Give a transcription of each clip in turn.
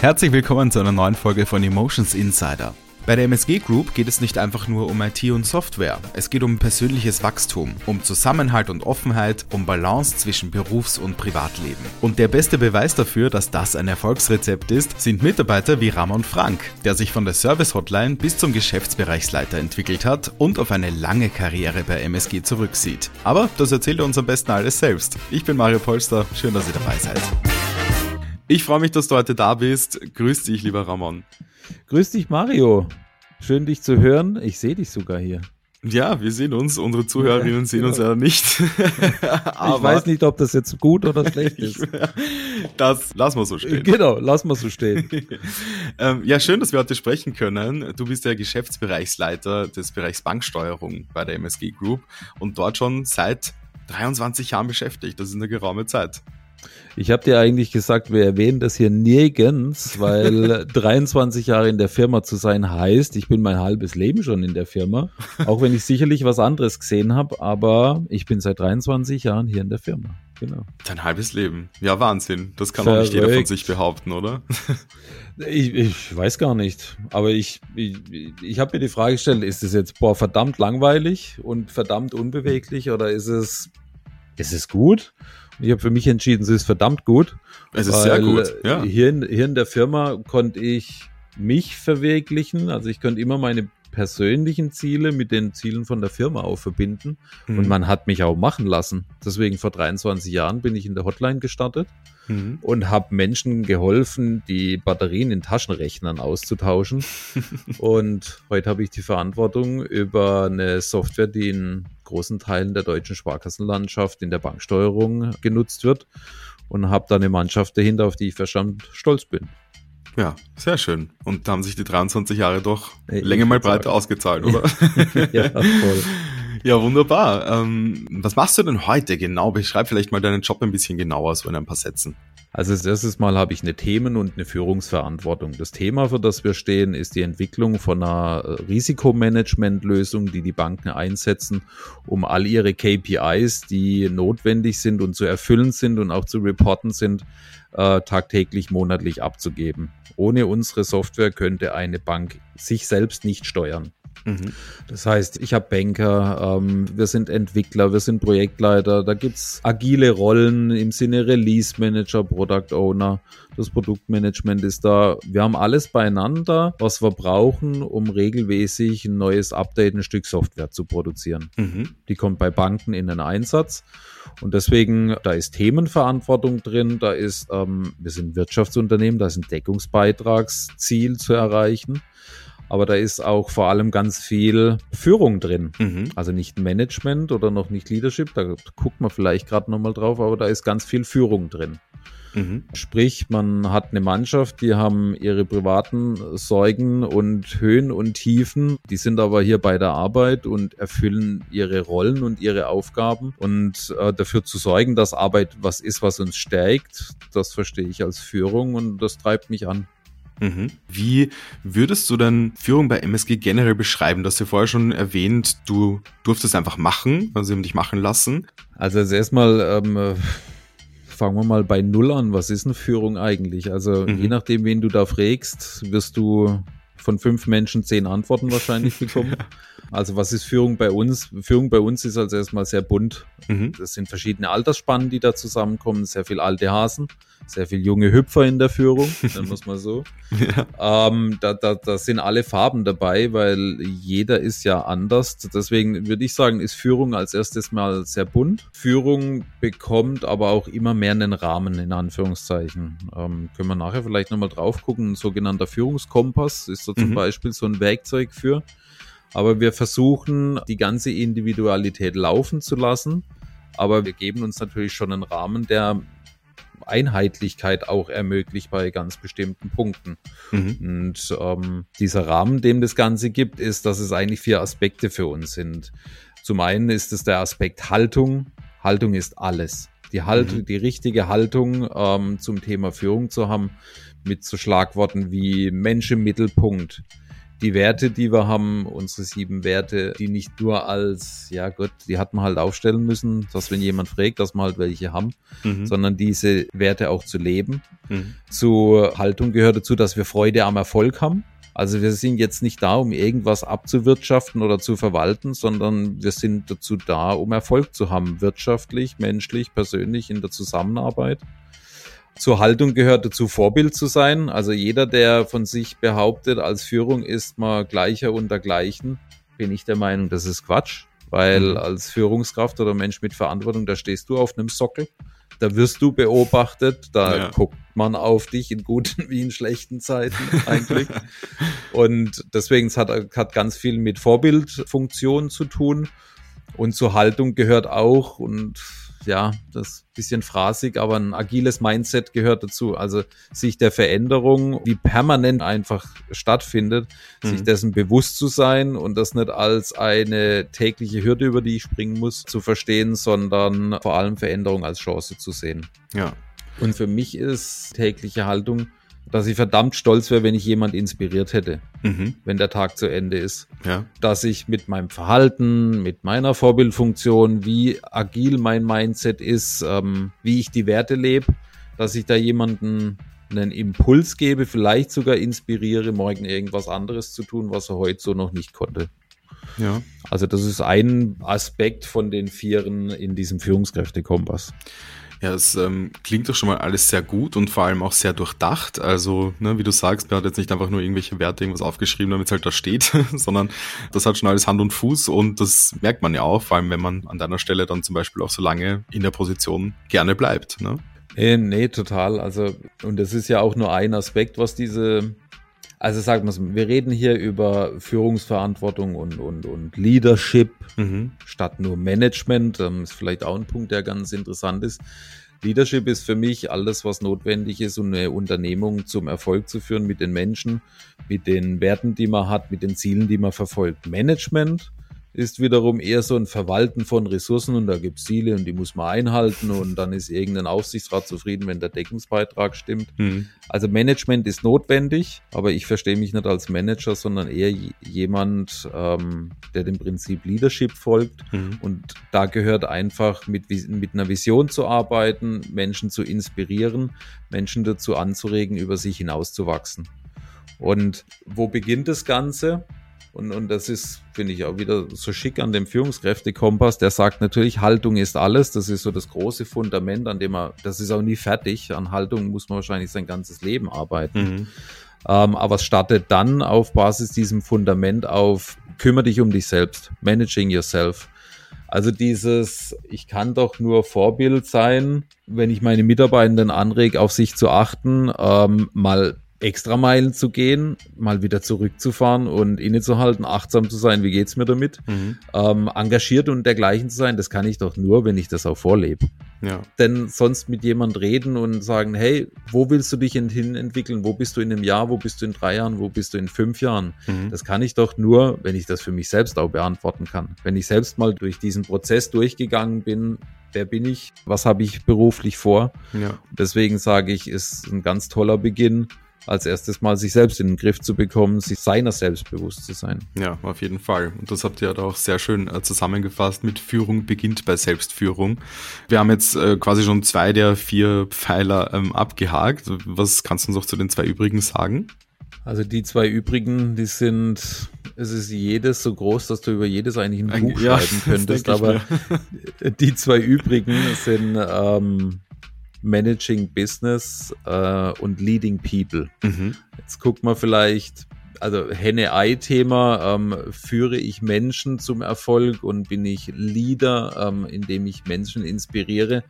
Herzlich willkommen zu einer neuen Folge von Emotions Insider. Bei der MSG Group geht es nicht einfach nur um IT und Software. Es geht um persönliches Wachstum, um Zusammenhalt und Offenheit, um Balance zwischen Berufs- und Privatleben. Und der beste Beweis dafür, dass das ein Erfolgsrezept ist, sind Mitarbeiter wie Ramon Frank, der sich von der Service Hotline bis zum Geschäftsbereichsleiter entwickelt hat und auf eine lange Karriere bei MSG zurücksieht. Aber das erzählt er uns am besten alles selbst. Ich bin Mario Polster, schön, dass ihr dabei seid. Ich freue mich, dass du heute da bist. Grüß dich, lieber Ramon. Grüß dich, Mario. Schön, dich zu hören. Ich sehe dich sogar hier. Ja, wir sehen uns. Unsere Zuhörerinnen sehen uns ja nicht. Ich weiß nicht, ob das jetzt gut oder schlecht ist. das lassen wir so stehen. Genau, lassen wir so stehen. ähm, ja, schön, dass wir heute sprechen können. Du bist der Geschäftsbereichsleiter des Bereichs Banksteuerung bei der MSG Group und dort schon seit 23 Jahren beschäftigt. Das ist eine geraume Zeit. Ich habe dir eigentlich gesagt, wir erwähnen das hier nirgends, weil 23 Jahre in der Firma zu sein heißt, ich bin mein halbes Leben schon in der Firma, auch wenn ich sicherlich was anderes gesehen habe, aber ich bin seit 23 Jahren hier in der Firma. Genau. Dein halbes Leben. Ja, Wahnsinn. Das kann Verrückt. auch nicht jeder von sich behaupten, oder? ich, ich weiß gar nicht. Aber ich, ich, ich habe mir die Frage gestellt, ist es jetzt boah, verdammt langweilig und verdammt unbeweglich oder ist es, ist es gut? Ich habe für mich entschieden, sie ist verdammt gut. Es ist sehr gut. Ja. Hier, in, hier in der Firma konnte ich mich verwirklichen. Also ich könnte immer meine persönlichen Ziele mit den Zielen von der Firma auch verbinden. Mhm. Und man hat mich auch machen lassen. Deswegen vor 23 Jahren bin ich in der Hotline gestartet mhm. und habe Menschen geholfen, die Batterien in Taschenrechnern auszutauschen. und heute habe ich die Verantwortung über eine Software, die in großen Teilen der deutschen Sparkassenlandschaft in der Banksteuerung genutzt wird und habe da eine Mannschaft dahinter, auf die ich verstand stolz bin. Ja, sehr schön. Und da haben sich die 23 Jahre doch ich Länge mal breiter ausgezahlt, oder? ja, voll. Ja, wunderbar. Ähm, was machst du denn heute genau? Beschreib vielleicht mal deinen Job ein bisschen genauer, so in ein paar Sätzen. Also als erstes Mal habe ich eine Themen- und eine Führungsverantwortung. Das Thema, für das wir stehen, ist die Entwicklung von einer äh, Risikomanagementlösung, die die Banken einsetzen, um all ihre KPIs, die notwendig sind und zu erfüllen sind und auch zu reporten sind, äh, tagtäglich, monatlich abzugeben. Ohne unsere Software könnte eine Bank sich selbst nicht steuern. Mhm. Das heißt, ich habe Banker, ähm, wir sind Entwickler, wir sind Projektleiter, da gibt's agile Rollen im Sinne Release Manager, Product Owner, das Produktmanagement ist da. Wir haben alles beieinander, was wir brauchen, um regelmäßig ein neues Update, ein Stück Software zu produzieren. Mhm. Die kommt bei Banken in den Einsatz. Und deswegen, da ist Themenverantwortung drin, da ist, ähm, wir sind Wirtschaftsunternehmen, da ist ein Deckungsbeitragsziel zu erreichen aber da ist auch vor allem ganz viel Führung drin. Mhm. Also nicht Management oder noch nicht Leadership, da guckt man vielleicht gerade nochmal drauf, aber da ist ganz viel Führung drin. Mhm. Sprich, man hat eine Mannschaft, die haben ihre privaten Sorgen und Höhen und Tiefen. Die sind aber hier bei der Arbeit und erfüllen ihre Rollen und ihre Aufgaben. Und äh, dafür zu sorgen, dass Arbeit was ist, was uns stärkt, das verstehe ich als Führung und das treibt mich an. Mhm. Wie würdest du denn Führung bei MSG generell beschreiben? Du hast ja vorher schon erwähnt, du durftest einfach machen, also sie haben dich machen lassen. Also als erstmal ähm, fangen wir mal bei Null an. Was ist eine Führung eigentlich? Also mhm. je nachdem, wen du da fragst, wirst du von fünf Menschen zehn Antworten wahrscheinlich bekommen. Also was ist Führung bei uns? Führung bei uns ist also erstmal sehr bunt. Mhm. Das sind verschiedene Altersspannen, die da zusammenkommen, sehr viel alte Hasen, sehr viel junge Hüpfer in der Führung, dann muss man so. ja. ähm, da, da, da sind alle Farben dabei, weil jeder ist ja anders. Deswegen würde ich sagen, ist Führung als erstes mal sehr bunt. Führung bekommt aber auch immer mehr einen Rahmen, in Anführungszeichen. Ähm, können wir nachher vielleicht nochmal drauf gucken. Ein sogenannter Führungskompass ist so zum mhm. Beispiel so ein Werkzeug für. Aber wir versuchen, die ganze Individualität laufen zu lassen. Aber wir geben uns natürlich schon einen Rahmen, der Einheitlichkeit auch ermöglicht bei ganz bestimmten Punkten. Mhm. Und ähm, dieser Rahmen, dem das Ganze gibt, ist, dass es eigentlich vier Aspekte für uns sind. Zum einen ist es der Aspekt Haltung. Haltung ist alles. Die Haltung, mhm. die richtige Haltung ähm, zum Thema Führung zu haben, mit so Schlagworten wie Mensch im Mittelpunkt, die Werte, die wir haben, unsere sieben Werte, die nicht nur als, ja Gott, die hat man halt aufstellen müssen, dass wenn jemand fragt, dass wir halt welche haben, mhm. sondern diese Werte auch zu leben. Mhm. Zur Haltung gehört dazu, dass wir Freude am Erfolg haben. Also wir sind jetzt nicht da, um irgendwas abzuwirtschaften oder zu verwalten, sondern wir sind dazu da, um Erfolg zu haben, wirtschaftlich, menschlich, persönlich in der Zusammenarbeit. Zur Haltung gehört dazu, Vorbild zu sein. Also jeder, der von sich behauptet, als Führung ist man gleicher unter Gleichen, bin ich der Meinung, das ist Quatsch. Weil mhm. als Führungskraft oder Mensch mit Verantwortung, da stehst du auf einem Sockel da wirst du beobachtet, da ja. guckt man auf dich in guten wie in schlechten Zeiten eigentlich. und deswegen es hat hat ganz viel mit Vorbildfunktion zu tun. Und zur Haltung gehört auch, und ja, das ist ein bisschen phrasig, aber ein agiles Mindset gehört dazu. Also sich der Veränderung, die permanent einfach stattfindet, mhm. sich dessen bewusst zu sein und das nicht als eine tägliche Hürde, über die ich springen muss, zu verstehen, sondern vor allem Veränderung als Chance zu sehen. Ja. Und für mich ist tägliche Haltung dass ich verdammt stolz wäre, wenn ich jemand inspiriert hätte, mhm. wenn der Tag zu Ende ist. Ja. Dass ich mit meinem Verhalten, mit meiner Vorbildfunktion, wie agil mein Mindset ist, ähm, wie ich die Werte lebe, dass ich da jemanden einen Impuls gebe, vielleicht sogar inspiriere, morgen irgendwas anderes zu tun, was er heute so noch nicht konnte. Ja. Also das ist ein Aspekt von den Vieren in diesem Führungskräftekompass. Ja, es ähm, klingt doch schon mal alles sehr gut und vor allem auch sehr durchdacht. Also, ne, wie du sagst, man hat jetzt nicht einfach nur irgendwelche Werte irgendwas aufgeschrieben, damit es halt da steht, sondern das hat schon alles Hand und Fuß und das merkt man ja auch, vor allem wenn man an deiner Stelle dann zum Beispiel auch so lange in der Position gerne bleibt. Ne? Nee, nee, total. Also, und das ist ja auch nur ein Aspekt, was diese also sagen wir es, wir reden hier über Führungsverantwortung und, und, und Leadership mhm. statt nur Management. Das ist vielleicht auch ein Punkt, der ganz interessant ist. Leadership ist für mich alles, was notwendig ist, um eine Unternehmung zum Erfolg zu führen mit den Menschen, mit den Werten, die man hat, mit den Zielen, die man verfolgt. Management ist wiederum eher so ein Verwalten von Ressourcen und da gibt es Ziele und die muss man einhalten und dann ist irgendein Aufsichtsrat zufrieden, wenn der Deckungsbeitrag stimmt. Mhm. Also Management ist notwendig, aber ich verstehe mich nicht als Manager, sondern eher jemand, ähm, der dem Prinzip Leadership folgt mhm. und da gehört einfach mit, mit einer Vision zu arbeiten, Menschen zu inspirieren, Menschen dazu anzuregen, über sich hinauszuwachsen. Und wo beginnt das Ganze? Und, und das ist, finde ich, auch wieder so schick an dem Führungskräftekompass. Der sagt natürlich, Haltung ist alles. Das ist so das große Fundament, an dem er, das ist auch nie fertig. An Haltung muss man wahrscheinlich sein ganzes Leben arbeiten. Mhm. Ähm, aber es startet dann auf Basis diesem Fundament auf, kümmere dich um dich selbst, managing yourself. Also dieses, ich kann doch nur Vorbild sein, wenn ich meine Mitarbeitenden anrege, auf sich zu achten, ähm, mal Extrameilen zu gehen, mal wieder zurückzufahren und innezuhalten, achtsam zu sein, wie geht's mir damit, mhm. ähm, engagiert und dergleichen zu sein, das kann ich doch nur, wenn ich das auch vorlebe. Ja. Denn sonst mit jemand reden und sagen, hey, wo willst du dich hin entwickeln? Wo bist du in einem Jahr? Wo bist du in drei Jahren? Wo bist du in fünf Jahren? Mhm. Das kann ich doch nur, wenn ich das für mich selbst auch beantworten kann. Wenn ich selbst mal durch diesen Prozess durchgegangen bin, wer bin ich? Was habe ich beruflich vor? Ja. Deswegen sage ich, ist ein ganz toller Beginn als erstes mal sich selbst in den Griff zu bekommen, sich seiner selbst bewusst zu sein. Ja, auf jeden Fall. Und das habt ihr ja auch sehr schön äh, zusammengefasst mit Führung beginnt bei Selbstführung. Wir haben jetzt äh, quasi schon zwei der vier Pfeiler ähm, abgehakt. Was kannst du uns auch zu den zwei übrigen sagen? Also die zwei übrigen, die sind, es ist jedes so groß, dass du über jedes eigentlich ein Buch ja, schreiben könntest, aber die zwei übrigen sind ähm, Managing Business äh, und Leading People. Mhm. Jetzt guckt man vielleicht, also Henne-Ei-Thema, ähm, führe ich Menschen zum Erfolg und bin ich Leader, ähm, indem ich Menschen inspiriere,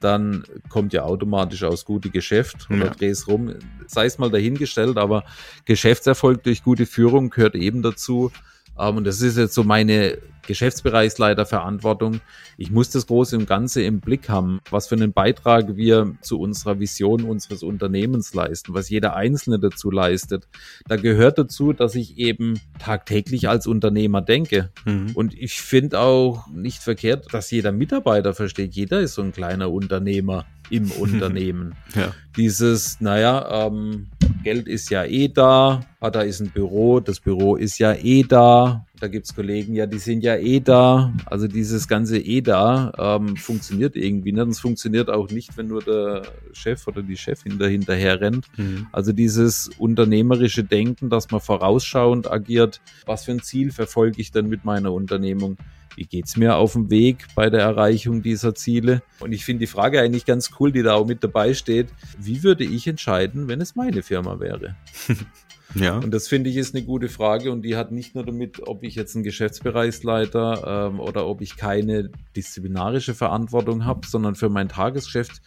dann kommt ja automatisch aus gute Geschäft oder ja. dreh's rum. Sei es mal dahingestellt, aber Geschäftserfolg durch gute Führung gehört eben dazu, ähm, und das ist jetzt so meine Geschäftsbereichsleiterverantwortung. Ich muss das Große und Ganze im Blick haben, was für einen Beitrag wir zu unserer Vision unseres Unternehmens leisten, was jeder Einzelne dazu leistet. Da gehört dazu, dass ich eben tagtäglich als Unternehmer denke. Mhm. Und ich finde auch nicht verkehrt, dass jeder Mitarbeiter versteht, jeder ist so ein kleiner Unternehmer im Unternehmen. ja. Dieses, naja, ähm, Geld ist ja eh da, ah, da ist ein Büro, das Büro ist ja eh da, da gibt's Kollegen, ja, die sind ja eh da. Also dieses ganze eh da ähm, funktioniert irgendwie nicht. Und es funktioniert auch nicht, wenn nur der Chef oder die Chefin dahinterher rennt. Mhm. Also dieses unternehmerische Denken, dass man vorausschauend agiert, was für ein Ziel verfolge ich denn mit meiner Unternehmung? wie geht's mir auf dem Weg bei der Erreichung dieser Ziele? Und ich finde die Frage eigentlich ganz cool, die da auch mit dabei steht. Wie würde ich entscheiden, wenn es meine Firma wäre? Ja. Und das finde ich ist eine gute Frage und die hat nicht nur damit, ob ich jetzt ein Geschäftsbereichsleiter ähm, oder ob ich keine disziplinarische Verantwortung habe, sondern für mein Tagesgeschäft.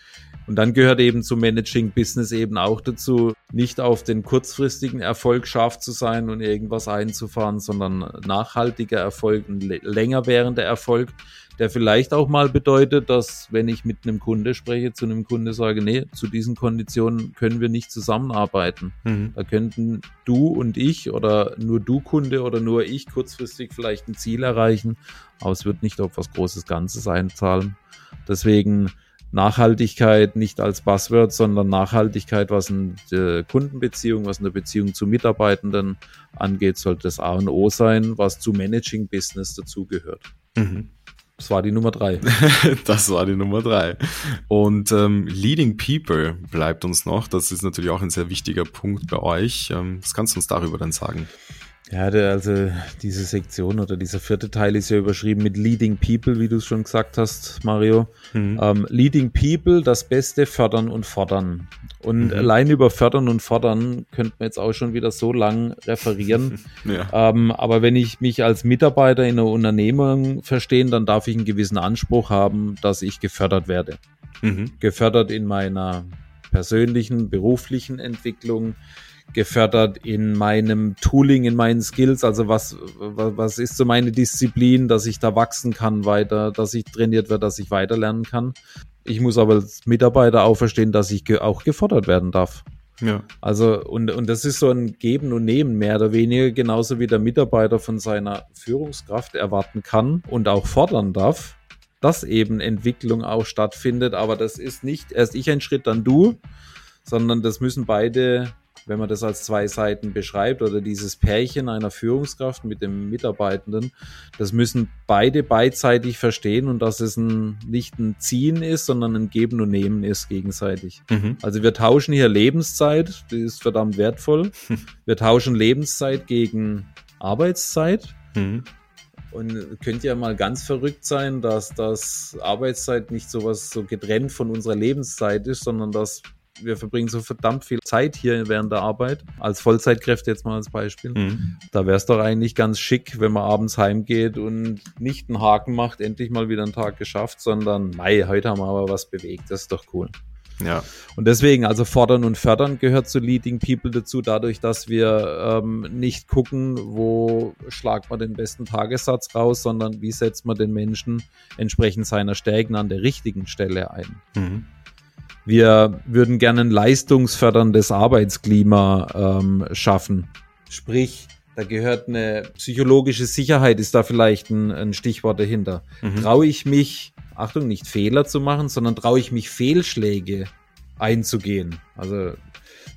Und dann gehört eben zum Managing Business eben auch dazu, nicht auf den kurzfristigen Erfolg scharf zu sein und irgendwas einzufahren, sondern nachhaltiger Erfolg, ein länger währender Erfolg, der vielleicht auch mal bedeutet, dass wenn ich mit einem Kunde spreche, zu einem Kunde sage, nee, zu diesen Konditionen können wir nicht zusammenarbeiten. Mhm. Da könnten du und ich oder nur du Kunde oder nur ich kurzfristig vielleicht ein Ziel erreichen, aber es wird nicht auf was Großes Ganzes einzahlen. Deswegen Nachhaltigkeit nicht als Buzzword, sondern Nachhaltigkeit, was eine äh, Kundenbeziehung, was eine Beziehung zu Mitarbeitenden angeht, sollte das A und O sein, was zu Managing Business dazugehört. Mhm. Das war die Nummer drei. das war die Nummer drei. Und ähm, Leading People bleibt uns noch. Das ist natürlich auch ein sehr wichtiger Punkt bei euch. Ähm, was kannst du uns darüber dann sagen? Ja, also diese Sektion oder dieser vierte Teil ist ja überschrieben mit Leading People, wie du es schon gesagt hast, Mario. Mhm. Ähm, Leading People, das Beste fördern und fordern. Und mhm. allein über fördern und fordern könnte man jetzt auch schon wieder so lang referieren. ja. ähm, aber wenn ich mich als Mitarbeiter in einer Unternehmung verstehen, dann darf ich einen gewissen Anspruch haben, dass ich gefördert werde. Mhm. Gefördert in meiner persönlichen, beruflichen Entwicklung, gefördert in meinem Tooling, in meinen Skills. Also was, was ist so meine Disziplin, dass ich da wachsen kann weiter, dass ich trainiert werde, dass ich weiter lernen kann. Ich muss aber als Mitarbeiter auch verstehen, dass ich auch gefordert werden darf. Ja. Also, und, und das ist so ein Geben und Nehmen mehr oder weniger, genauso wie der Mitarbeiter von seiner Führungskraft erwarten kann und auch fordern darf, dass eben Entwicklung auch stattfindet. Aber das ist nicht erst ich ein Schritt, dann du, sondern das müssen beide wenn man das als zwei Seiten beschreibt oder dieses Pärchen einer Führungskraft mit dem Mitarbeitenden, das müssen beide beidseitig verstehen und dass es ein, nicht ein Ziehen ist, sondern ein Geben und Nehmen ist gegenseitig. Mhm. Also wir tauschen hier Lebenszeit, die ist verdammt wertvoll. Wir tauschen Lebenszeit gegen Arbeitszeit. Mhm. Und könnte ja mal ganz verrückt sein, dass das Arbeitszeit nicht sowas so getrennt von unserer Lebenszeit ist, sondern dass wir verbringen so verdammt viel Zeit hier während der Arbeit, als Vollzeitkräfte jetzt mal als Beispiel. Mhm. Da wäre es doch eigentlich ganz schick, wenn man abends heimgeht und nicht einen Haken macht, endlich mal wieder einen Tag geschafft, sondern, mei, heute haben wir aber was bewegt, das ist doch cool. Ja. Und deswegen, also fordern und fördern gehört zu Leading People dazu, dadurch, dass wir ähm, nicht gucken, wo schlagt man den besten Tagessatz raus, sondern wie setzt man den Menschen entsprechend seiner Stärken an der richtigen Stelle ein. Mhm. Wir würden gerne ein leistungsförderndes Arbeitsklima ähm, schaffen. Sprich, da gehört eine psychologische Sicherheit, ist da vielleicht ein, ein Stichwort dahinter. Mhm. Traue ich mich, Achtung, nicht Fehler zu machen, sondern traue ich mich Fehlschläge einzugehen. Also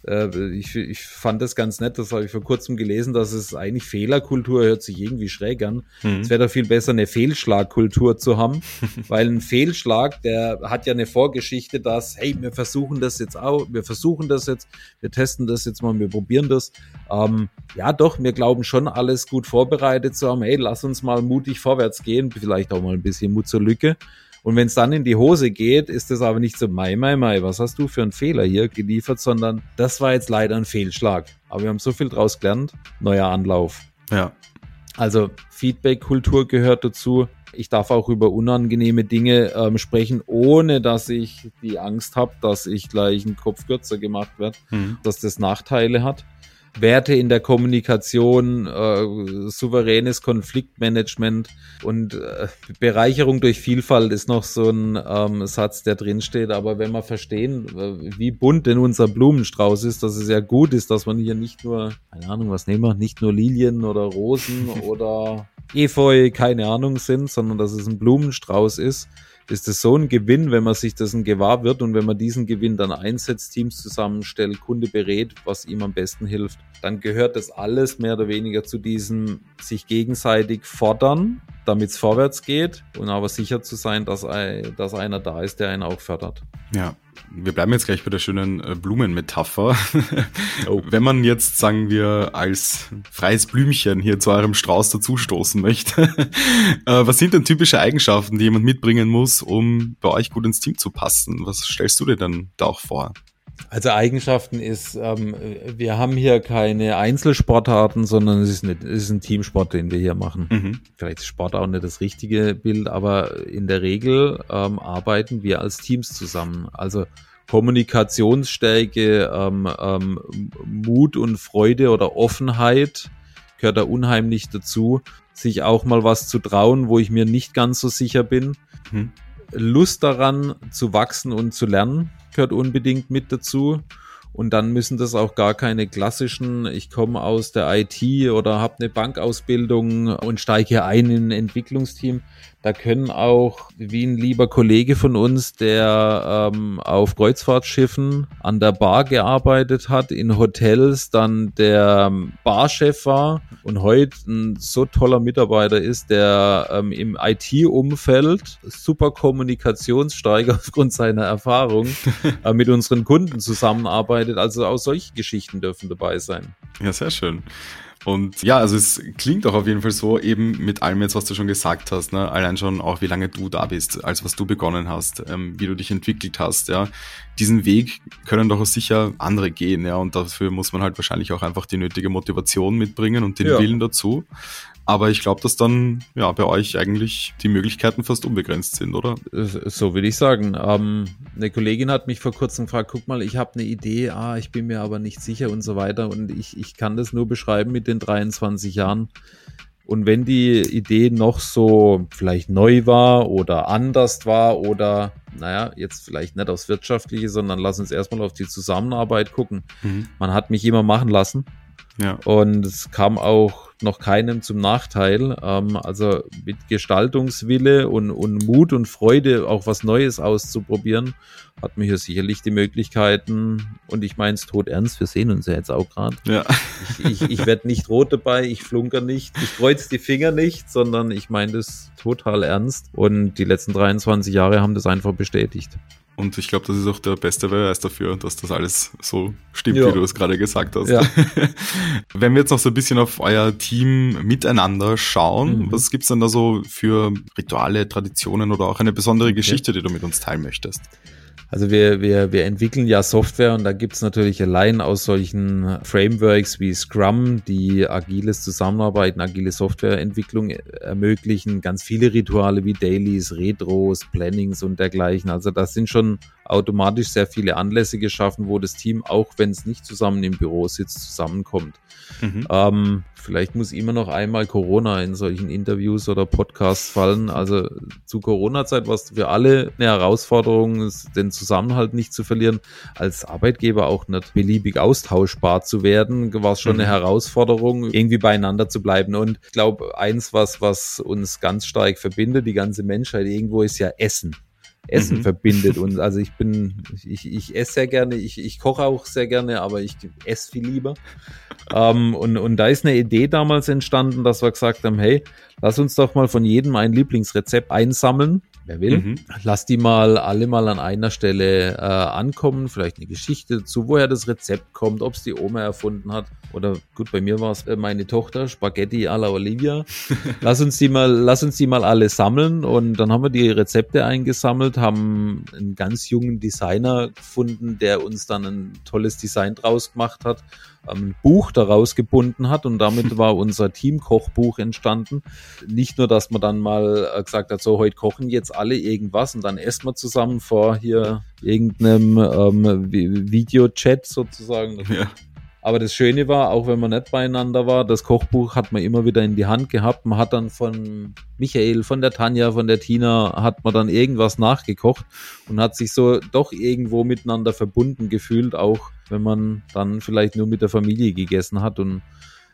äh, ich, ich fand das ganz nett, das habe ich vor kurzem gelesen, dass es eigentlich Fehlerkultur hört sich irgendwie schräg an. Mhm. Es wäre doch viel besser, eine Fehlschlagkultur zu haben, weil ein Fehlschlag, der hat ja eine Vorgeschichte, dass, hey, wir versuchen das jetzt auch, wir versuchen das jetzt, wir testen das jetzt mal, wir probieren das. Ähm, ja, doch, wir glauben schon, alles gut vorbereitet zu haben. Hey, lass uns mal mutig vorwärts gehen, vielleicht auch mal ein bisschen Mut zur Lücke. Und wenn es dann in die Hose geht, ist es aber nicht so, Mai, Mai, Mai, was hast du für einen Fehler hier geliefert, sondern das war jetzt leider ein Fehlschlag. Aber wir haben so viel draus gelernt. Neuer Anlauf. Ja. Also Feedback-Kultur gehört dazu. Ich darf auch über unangenehme Dinge ähm, sprechen, ohne dass ich die Angst habe, dass ich gleich ein Kopf kürzer gemacht werde, mhm. dass das Nachteile hat. Werte in der Kommunikation, äh, souveränes Konfliktmanagement und äh, Bereicherung durch Vielfalt ist noch so ein ähm, Satz, der drinsteht. Aber wenn wir verstehen, äh, wie bunt denn unser Blumenstrauß ist, dass es ja gut ist, dass man hier nicht nur, keine Ahnung, was nehmen wir, nicht nur Lilien oder Rosen oder Efeu, keine Ahnung sind, sondern dass es ein Blumenstrauß ist, ist es so ein Gewinn, wenn man sich dessen gewahr wird und wenn man diesen Gewinn dann einsetzt, Teams zusammenstellt, Kunde berät, was ihm am besten hilft, dann gehört das alles mehr oder weniger zu diesem sich gegenseitig fordern, damit es vorwärts geht und aber sicher zu sein, dass, dass einer da ist, der einen auch fördert. Ja, wir bleiben jetzt gleich bei der schönen äh, Blumenmetapher. Oh. Wenn man jetzt, sagen wir, als freies Blümchen hier zu eurem Strauß dazustoßen möchte, äh, was sind denn typische Eigenschaften, die jemand mitbringen muss, um bei euch gut ins Team zu passen? Was stellst du dir denn da auch vor? Also Eigenschaften ist, ähm, wir haben hier keine Einzelsportarten, sondern es ist, eine, es ist ein Teamsport, den wir hier machen. Mhm. Vielleicht ist Sport auch nicht das richtige Bild, aber in der Regel ähm, arbeiten wir als Teams zusammen. Also Kommunikationsstärke, ähm, ähm, Mut und Freude oder Offenheit gehört da unheimlich dazu, sich auch mal was zu trauen, wo ich mir nicht ganz so sicher bin. Mhm. Lust daran zu wachsen und zu lernen gehört unbedingt mit dazu. Und dann müssen das auch gar keine klassischen, ich komme aus der IT oder habe eine Bankausbildung und steige ein in ein Entwicklungsteam. Da können auch, wie ein lieber Kollege von uns, der ähm, auf Kreuzfahrtschiffen an der Bar gearbeitet hat, in Hotels dann der Barchef war und heute ein so toller Mitarbeiter ist, der ähm, im IT-Umfeld super kommunikationsstark aufgrund seiner Erfahrung äh, mit unseren Kunden zusammenarbeitet. Also auch solche Geschichten dürfen dabei sein. Ja, sehr schön. Und ja, also es klingt auch auf jeden Fall so, eben mit allem jetzt, was du schon gesagt hast, ne? allein schon auch, wie lange du da bist, als was du begonnen hast, ähm, wie du dich entwickelt hast, ja. Diesen Weg können doch sicher andere gehen, ja, und dafür muss man halt wahrscheinlich auch einfach die nötige Motivation mitbringen und den ja. Willen dazu. Aber ich glaube, dass dann ja bei euch eigentlich die Möglichkeiten fast unbegrenzt sind, oder? So will ich sagen. Ähm, eine Kollegin hat mich vor kurzem gefragt, guck mal, ich habe eine Idee, ah, ich bin mir aber nicht sicher und so weiter. Und ich, ich kann das nur beschreiben mit den 23 Jahren. Und wenn die Idee noch so vielleicht neu war oder anders war oder, naja, jetzt vielleicht nicht aufs Wirtschaftliche, sondern lass uns erstmal auf die Zusammenarbeit gucken. Mhm. Man hat mich immer machen lassen. Ja. Und es kam auch noch keinem zum Nachteil. Ähm, also mit Gestaltungswille und, und Mut und Freude, auch was Neues auszuprobieren, hat man hier sicherlich die Möglichkeiten. Und ich meine es tot ernst, wir sehen uns ja jetzt auch gerade. Ja. Ich, ich, ich werde nicht rot dabei, ich flunker nicht, ich kreuze die Finger nicht, sondern ich meine das total ernst. Und die letzten 23 Jahre haben das einfach bestätigt. Und ich glaube, das ist auch der beste Beweis dafür, dass das alles so stimmt, ja. wie du es gerade gesagt hast. Ja. Wenn wir jetzt noch so ein bisschen auf euer Team miteinander schauen, mhm. was gibt's denn da so für Rituale, Traditionen oder auch eine besondere Geschichte, ja. die du mit uns teilen möchtest? Also wir, wir, wir entwickeln ja Software und da gibt es natürlich allein aus solchen Frameworks wie Scrum, die agiles Zusammenarbeiten, agile Softwareentwicklung ermöglichen, ganz viele Rituale wie Dailies, Retros, Plannings und dergleichen. Also das sind schon automatisch sehr viele Anlässe geschaffen, wo das Team, auch wenn es nicht zusammen im Büro sitzt, zusammenkommt. Mhm. Ähm, vielleicht muss immer noch einmal Corona in solchen Interviews oder Podcasts fallen. Also zu Corona-Zeit war es für alle eine Herausforderung, den Zusammenhalt nicht zu verlieren, als Arbeitgeber auch nicht beliebig austauschbar zu werden, war es schon mhm. eine Herausforderung, irgendwie beieinander zu bleiben. Und ich glaube, eins, was, was uns ganz stark verbindet, die ganze Menschheit irgendwo, ist ja Essen. Essen mhm. verbindet uns. Also ich bin, ich, ich esse sehr gerne, ich, ich koche auch sehr gerne, aber ich esse viel lieber. ähm, und, und da ist eine Idee damals entstanden, dass wir gesagt haben, hey, lass uns doch mal von jedem ein Lieblingsrezept einsammeln wer will. Mhm. Lass die mal alle mal an einer Stelle äh, ankommen, vielleicht eine Geschichte dazu, woher das Rezept kommt, ob es die Oma erfunden hat. Oder gut, bei mir war es äh, meine Tochter, Spaghetti alla Olivia. lass uns die mal, lass uns die mal alle sammeln und dann haben wir die Rezepte eingesammelt, haben einen ganz jungen Designer gefunden, der uns dann ein tolles Design draus gemacht hat ein Buch daraus gebunden hat und damit war unser Teamkochbuch entstanden. Nicht nur, dass man dann mal äh, gesagt hat, so heute kochen jetzt alle irgendwas und dann essen wir zusammen vor hier irgendeinem ähm, Videochat sozusagen. Ja. Aber das Schöne war, auch wenn man nicht beieinander war, das Kochbuch hat man immer wieder in die Hand gehabt. Man hat dann von Michael, von der Tanja, von der Tina, hat man dann irgendwas nachgekocht und hat sich so doch irgendwo miteinander verbunden gefühlt, auch wenn man dann vielleicht nur mit der Familie gegessen hat. Und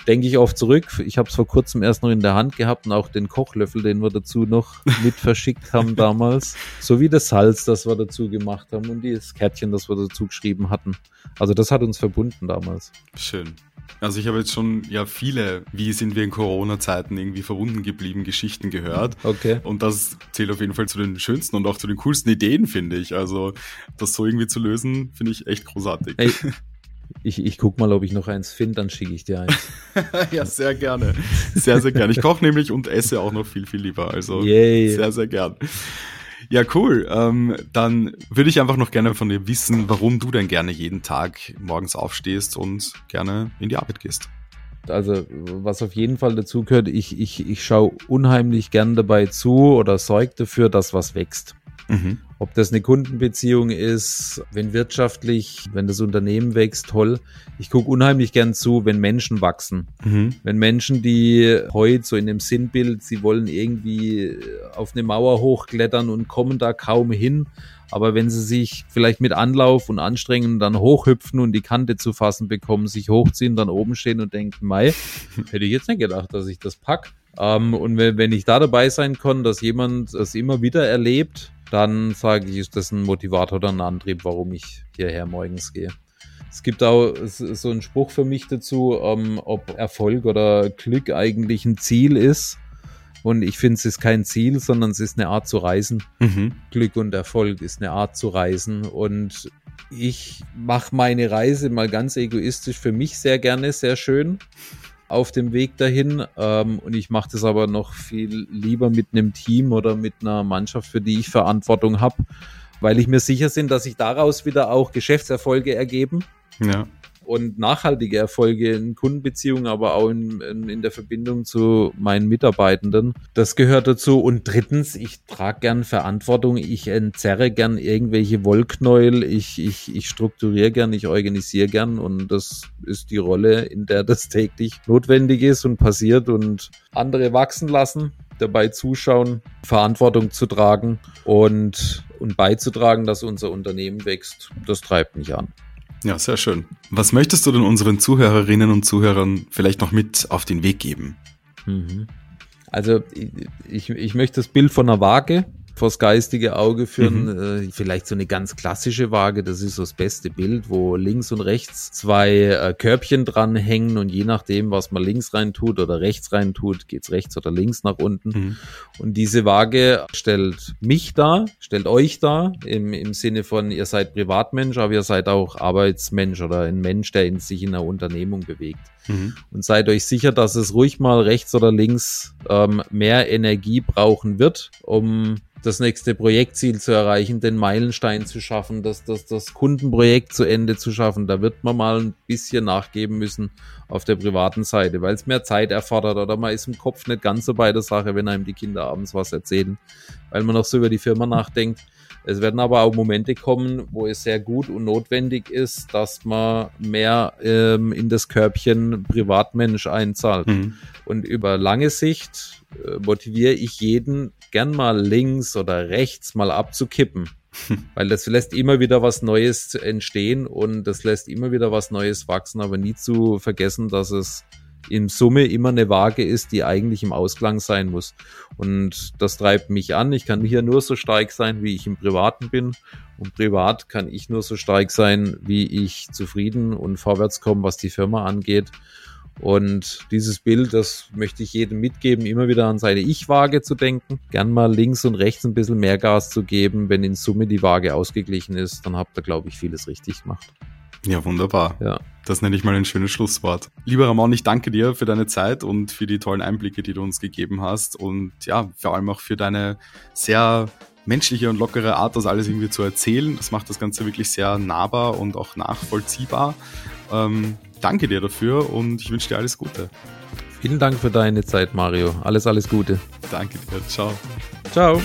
denke ich oft zurück. Ich habe es vor kurzem erst noch in der Hand gehabt und auch den Kochlöffel, den wir dazu noch mit verschickt haben damals, sowie das Salz, das wir dazu gemacht haben und das Kärtchen, das wir dazu geschrieben hatten. Also das hat uns verbunden damals. Schön. Also ich habe jetzt schon ja viele, wie sind wir in Corona-Zeiten irgendwie verbunden geblieben, Geschichten gehört. Okay. Und das zählt auf jeden Fall zu den schönsten und auch zu den coolsten Ideen, finde ich. Also das so irgendwie zu lösen, finde ich echt großartig. Hey, ich, ich guck mal, ob ich noch eins finde, dann schicke ich dir eins. ja, sehr gerne. Sehr, sehr gerne. Ich koche nämlich und esse auch noch viel, viel lieber. Also Yay. sehr, sehr gern. Ja, cool. Ähm, dann würde ich einfach noch gerne von dir wissen, warum du denn gerne jeden Tag morgens aufstehst und gerne in die Arbeit gehst. Also, was auf jeden Fall dazu gehört, ich, ich, ich schaue unheimlich gern dabei zu oder sorge dafür, dass was wächst. Mhm. Ob das eine Kundenbeziehung ist, wenn wirtschaftlich, wenn das Unternehmen wächst, toll. Ich gucke unheimlich gern zu, wenn Menschen wachsen. Mhm. Wenn Menschen, die heute so in dem Sinnbild, sie wollen irgendwie auf eine Mauer hochklettern und kommen da kaum hin, aber wenn sie sich vielleicht mit Anlauf und Anstrengung dann hochhüpfen und die Kante zu fassen bekommen, sich hochziehen, dann oben stehen und denken, Mai, hätte ich jetzt nicht gedacht, dass ich das pack. Ähm, und wenn, wenn ich da dabei sein kann, dass jemand das immer wieder erlebt, dann sage ich, ist das ein Motivator oder ein Antrieb, warum ich hierher morgens gehe. Es gibt auch so einen Spruch für mich dazu, ähm, ob Erfolg oder Glück eigentlich ein Ziel ist. Und ich finde, es ist kein Ziel, sondern es ist eine Art zu reisen. Mhm. Glück und Erfolg ist eine Art zu reisen. Und ich mache meine Reise mal ganz egoistisch für mich sehr gerne, sehr schön auf dem Weg dahin. Ähm, und ich mache das aber noch viel lieber mit einem Team oder mit einer Mannschaft, für die ich Verantwortung habe, weil ich mir sicher bin, dass sich daraus wieder auch Geschäftserfolge ergeben. Ja. Und nachhaltige Erfolge in Kundenbeziehungen, aber auch in, in, in, der Verbindung zu meinen Mitarbeitenden. Das gehört dazu. Und drittens, ich trage gern Verantwortung. Ich entzerre gern irgendwelche Wollknäuel. Ich, ich, ich strukturiere gern, ich organisiere gern. Und das ist die Rolle, in der das täglich notwendig ist und passiert und andere wachsen lassen dabei zuschauen, Verantwortung zu tragen und, und beizutragen, dass unser Unternehmen wächst. Das treibt mich an. Ja, sehr schön. Was möchtest du denn unseren Zuhörerinnen und Zuhörern vielleicht noch mit auf den Weg geben? Mhm. Also ich, ich möchte das Bild von einer Waage vors geistige Auge führen. Mhm. Äh, vielleicht so eine ganz klassische Waage, das ist so das beste Bild, wo links und rechts zwei äh, Körbchen dranhängen und je nachdem, was man links rein tut oder rechts rein tut, geht's rechts oder links nach unten. Mhm. Und diese Waage stellt mich da, stellt euch da, im, im Sinne von, ihr seid Privatmensch, aber ihr seid auch Arbeitsmensch oder ein Mensch, der in sich in einer Unternehmung bewegt. Mhm. Und seid euch sicher, dass es ruhig mal rechts oder links ähm, mehr Energie brauchen wird, um das nächste Projektziel zu erreichen, den Meilenstein zu schaffen, das, das, das Kundenprojekt zu Ende zu schaffen. Da wird man mal ein bisschen nachgeben müssen auf der privaten Seite, weil es mehr Zeit erfordert oder man ist im Kopf nicht ganz so bei der Sache, wenn einem die Kinder abends was erzählen, weil man noch so über die Firma nachdenkt. Es werden aber auch Momente kommen, wo es sehr gut und notwendig ist, dass man mehr ähm, in das Körbchen Privatmensch einzahlt. Mhm. Und über lange Sicht äh, motiviere ich jeden, gern mal links oder rechts mal abzukippen. Weil das lässt immer wieder was Neues entstehen und das lässt immer wieder was Neues wachsen, aber nie zu vergessen, dass es in Summe immer eine Waage ist, die eigentlich im Ausklang sein muss. Und das treibt mich an. Ich kann hier nur so stark sein, wie ich im Privaten bin. Und privat kann ich nur so stark sein, wie ich zufrieden und vorwärts komme, was die Firma angeht. Und dieses Bild, das möchte ich jedem mitgeben, immer wieder an seine Ich-Waage zu denken. Gern mal links und rechts ein bisschen mehr Gas zu geben. Wenn in Summe die Waage ausgeglichen ist, dann habt ihr, glaube ich, vieles richtig gemacht. Ja, wunderbar. Ja. Das nenne ich mal ein schönes Schlusswort. Lieber Ramon, ich danke dir für deine Zeit und für die tollen Einblicke, die du uns gegeben hast und ja, vor allem auch für deine sehr menschliche und lockere Art, das alles irgendwie zu erzählen. Das macht das Ganze wirklich sehr nahbar und auch nachvollziehbar. Ähm, danke dir dafür und ich wünsche dir alles Gute. Vielen Dank für deine Zeit, Mario. Alles, alles Gute. Danke dir. Ciao. Ciao.